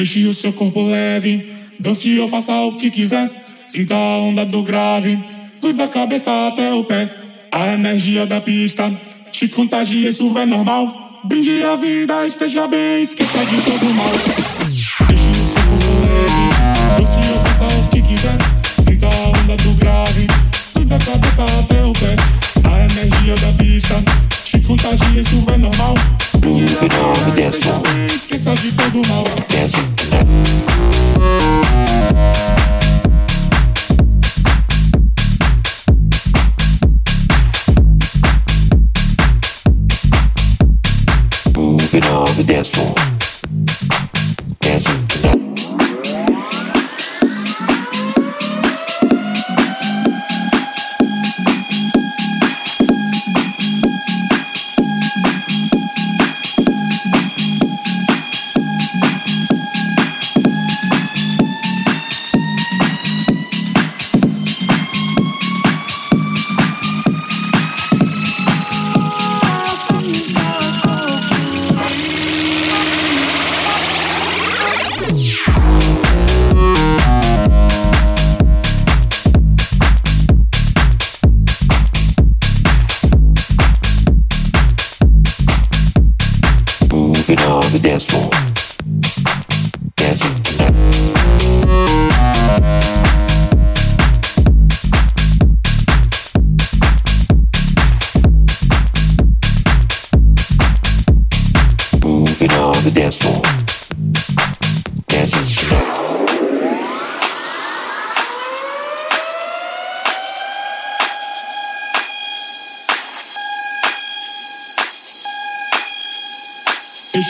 Deixe o seu corpo leve, dance ou faça o que quiser. Sinta a onda do grave, flui da cabeça até o pé. A energia da pista te contagia, isso é normal. Brinde a vida, esteja bem, esqueça de todo mal. Deixe o seu corpo leve, dance ou faça o que quiser. Sinta a onda do grave, flui da cabeça até o pé. A energia da pista Contagia, isso é normal. Esqueça de todo mal. Desce.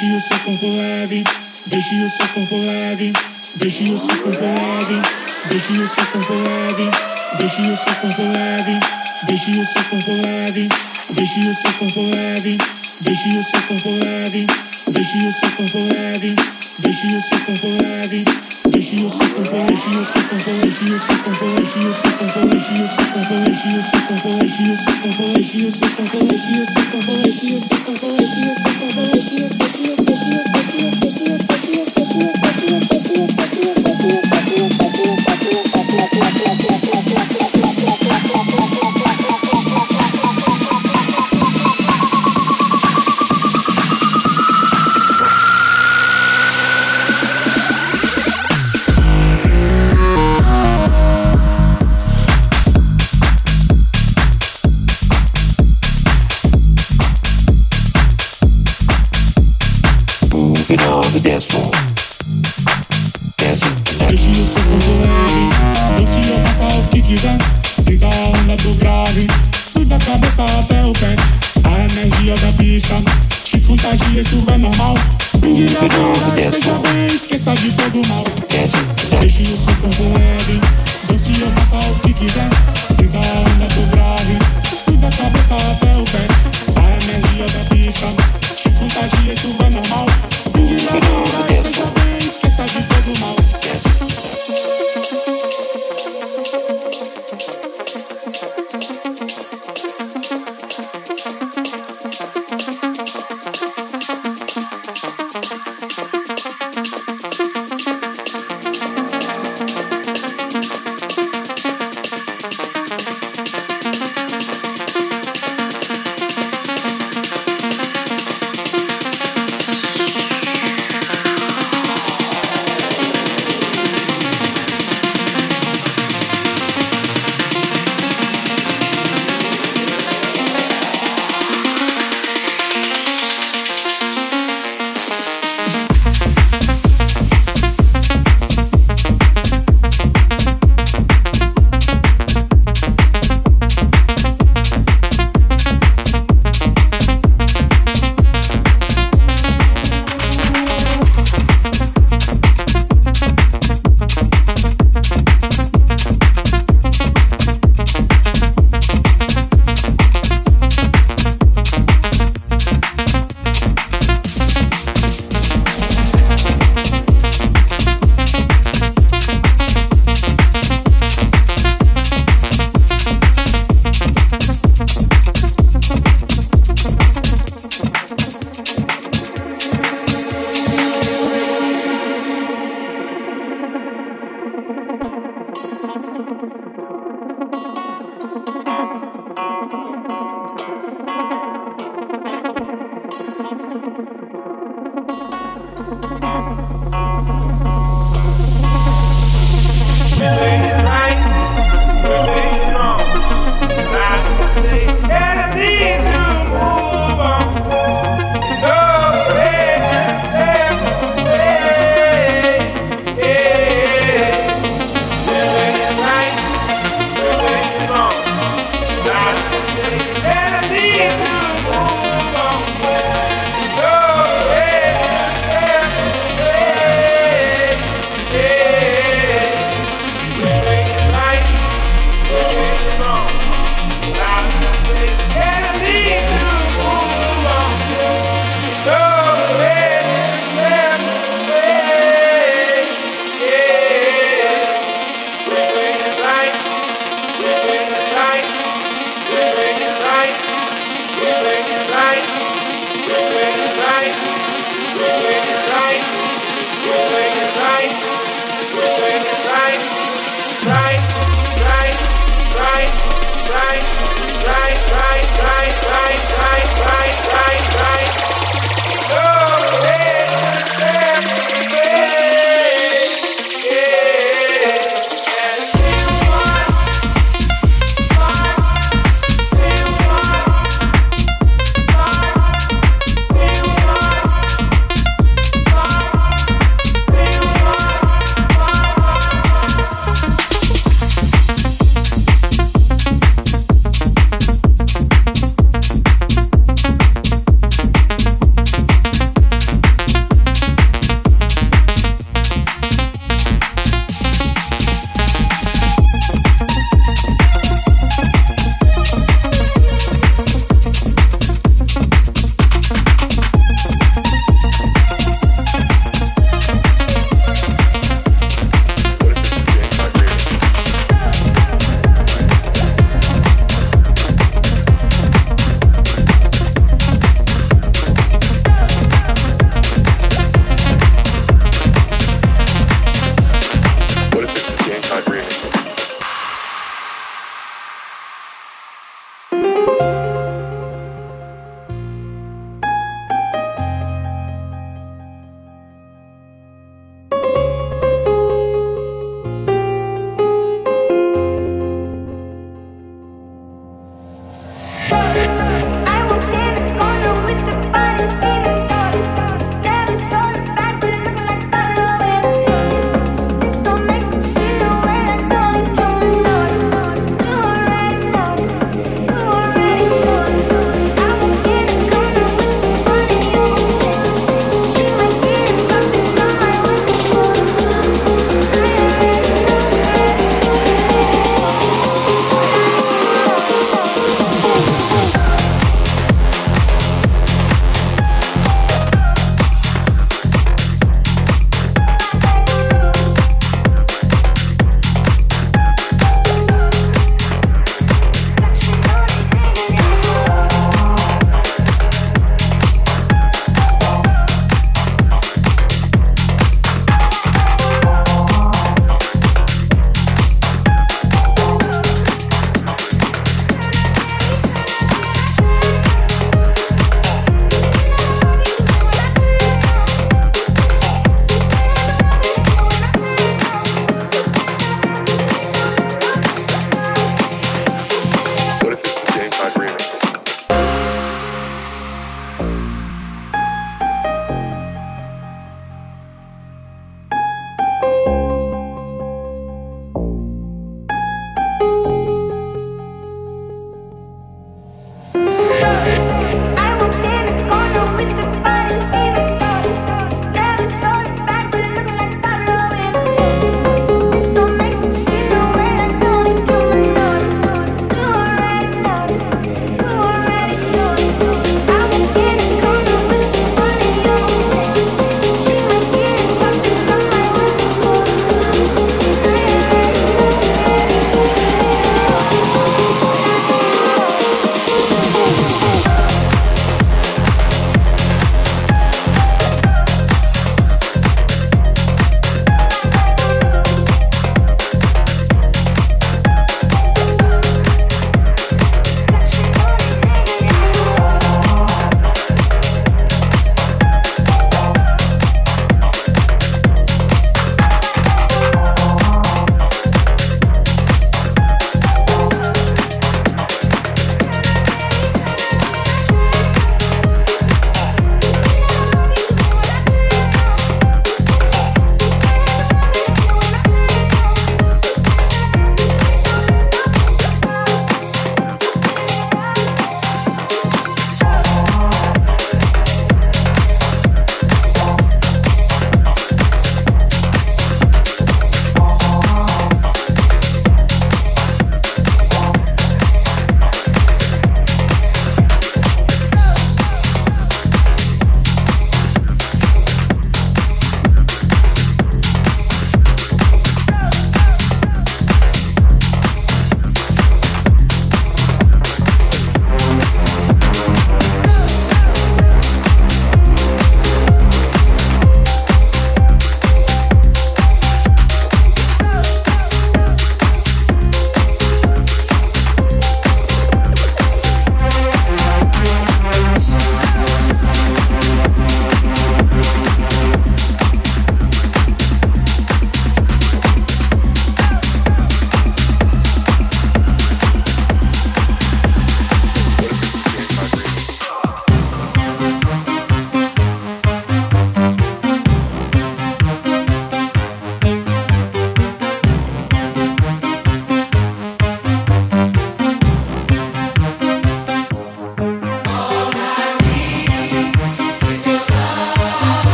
Deixe o seu corpo leve, deixe o seu corpo leve, deixe o seu corpo leve, deixe o seu corpo leve, deixe o seu corpo leve, deixe o seu corpo leve, deixe o seu corpo leve, deixe o seu corpo leve, deixe o seu corpo leve, Is she a supermodel? Is she a supermodel? Is she a supermodel? Is she a supermodel? Is she a supermodel? Is she a supermodel? Is she a supermodel? Is she a supermodel? Is she a supermodel? Is she a supermodel? Is she a supermodel? Is she Thank you.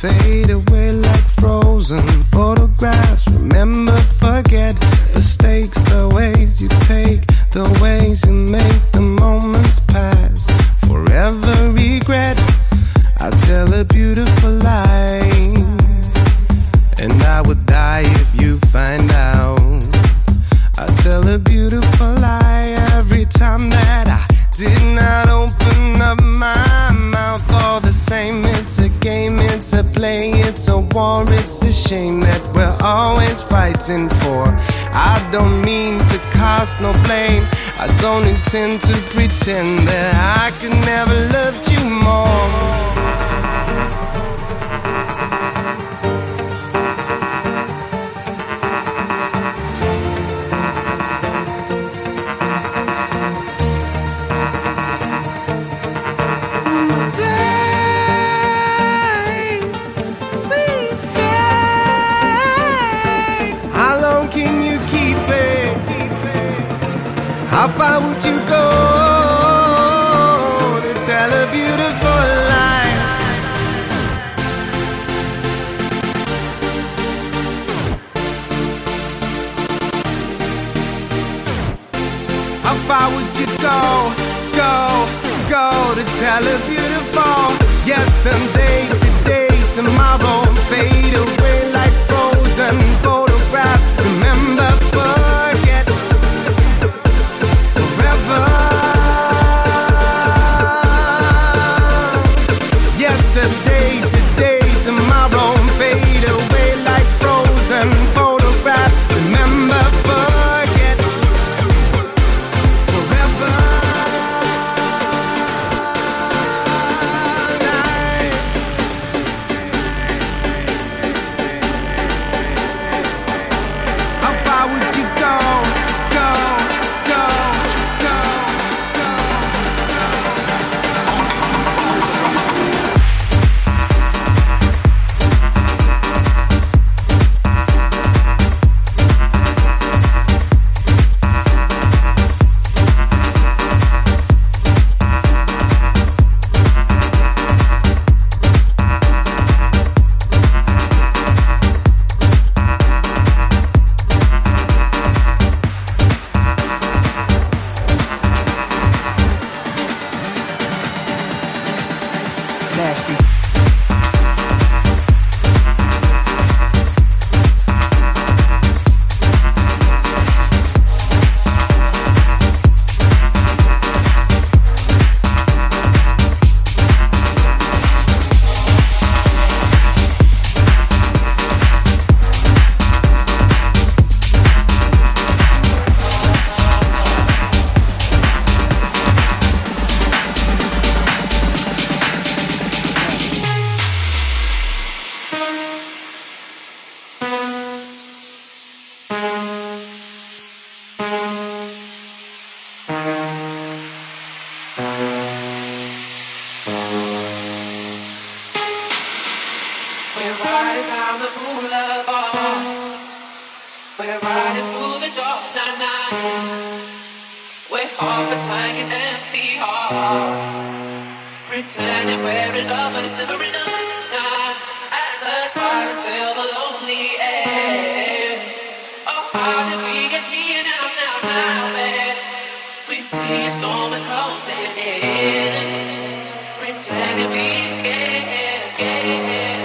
fade away heart's like an empty heart. Pretending we're in love, but it's never enough. As a silence fill the lonely air. Oh, how did we get here now, now, we see a storm is closing in? Pretending we're scared.